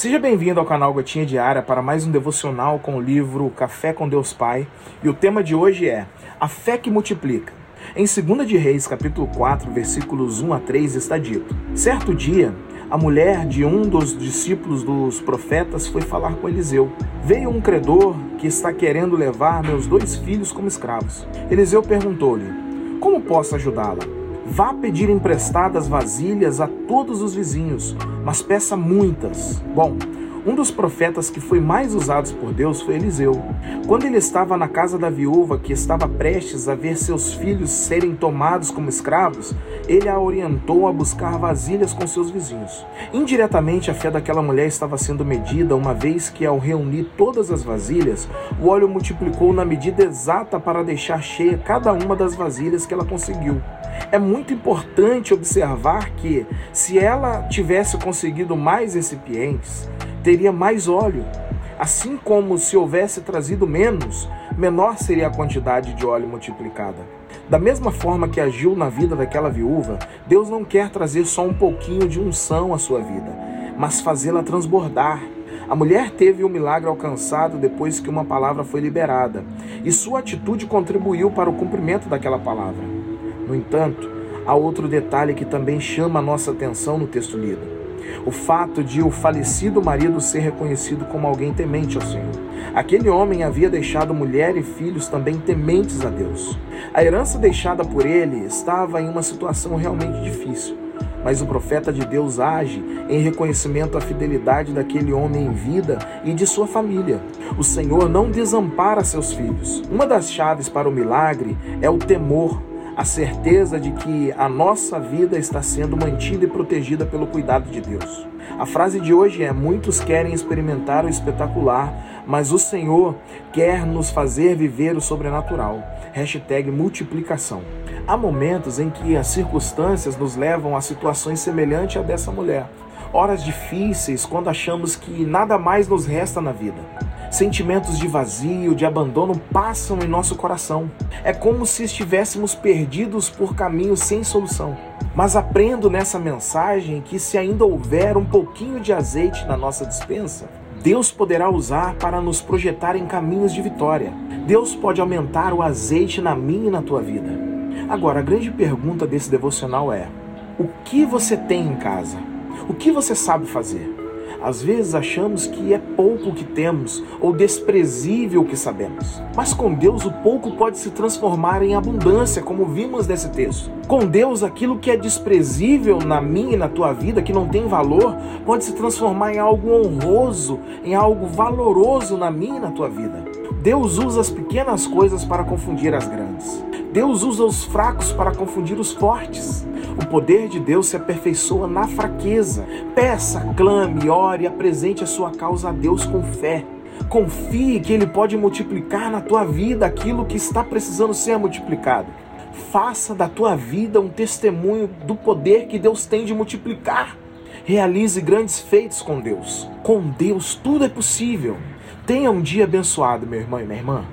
Seja bem-vindo ao canal Gotinha Diária para mais um devocional com o livro Café com Deus Pai. E o tema de hoje é A Fé que Multiplica. Em 2 de Reis, capítulo 4, versículos 1 a 3, está dito: Certo dia, a mulher de um dos discípulos dos profetas foi falar com Eliseu. Veio um credor que está querendo levar meus dois filhos como escravos. Eliseu perguntou-lhe: Como posso ajudá-la? Vá pedir emprestadas vasilhas a todos os vizinhos, mas peça muitas. Bom, um dos profetas que foi mais usados por Deus foi Eliseu. Quando ele estava na casa da viúva que estava prestes a ver seus filhos serem tomados como escravos, ele a orientou a buscar vasilhas com seus vizinhos. Indiretamente, a fé daquela mulher estava sendo medida, uma vez que, ao reunir todas as vasilhas, o óleo multiplicou na medida exata para deixar cheia cada uma das vasilhas que ela conseguiu. É muito importante observar que, se ela tivesse conseguido mais recipientes, teria mais óleo. Assim como se houvesse trazido menos, menor seria a quantidade de óleo multiplicada. Da mesma forma que agiu na vida daquela viúva, Deus não quer trazer só um pouquinho de unção à sua vida, mas fazê-la transbordar. A mulher teve o um milagre alcançado depois que uma palavra foi liberada, e sua atitude contribuiu para o cumprimento daquela palavra. No entanto, há outro detalhe que também chama a nossa atenção no texto lido o fato de o falecido marido ser reconhecido como alguém temente ao Senhor. Aquele homem havia deixado mulher e filhos também tementes a Deus. A herança deixada por ele estava em uma situação realmente difícil. Mas o profeta de Deus age em reconhecimento à fidelidade daquele homem em vida e de sua família. O Senhor não desampara seus filhos. Uma das chaves para o milagre é o temor a certeza de que a nossa vida está sendo mantida e protegida pelo cuidado de Deus. A frase de hoje é: Muitos querem experimentar o espetacular, mas o Senhor quer nos fazer viver o sobrenatural. Hashtag multiplicação. Há momentos em que as circunstâncias nos levam a situações semelhantes à dessa mulher. Horas difíceis, quando achamos que nada mais nos resta na vida. Sentimentos de vazio, de abandono passam em nosso coração. É como se estivéssemos perdidos por caminhos sem solução. Mas aprendo nessa mensagem que se ainda houver um pouquinho de azeite na nossa dispensa, Deus poderá usar para nos projetar em caminhos de vitória. Deus pode aumentar o azeite na minha e na tua vida. Agora, a grande pergunta desse devocional é: o que você tem em casa? O que você sabe fazer? Às vezes achamos que é pouco o que temos ou desprezível o que sabemos. Mas com Deus o pouco pode se transformar em abundância, como vimos nesse texto. Com Deus aquilo que é desprezível na minha e na tua vida, que não tem valor, pode se transformar em algo honroso, em algo valoroso na minha e na tua vida. Deus usa as pequenas coisas para confundir as grandes. Deus usa os fracos para confundir os fortes. O poder de Deus se aperfeiçoa na fraqueza. Peça, clame, ore e apresente a sua causa a Deus com fé. Confie que Ele pode multiplicar na tua vida aquilo que está precisando ser multiplicado. Faça da tua vida um testemunho do poder que Deus tem de multiplicar. Realize grandes feitos com Deus. Com Deus tudo é possível. Tenha um dia abençoado, meu irmão e minha irmã.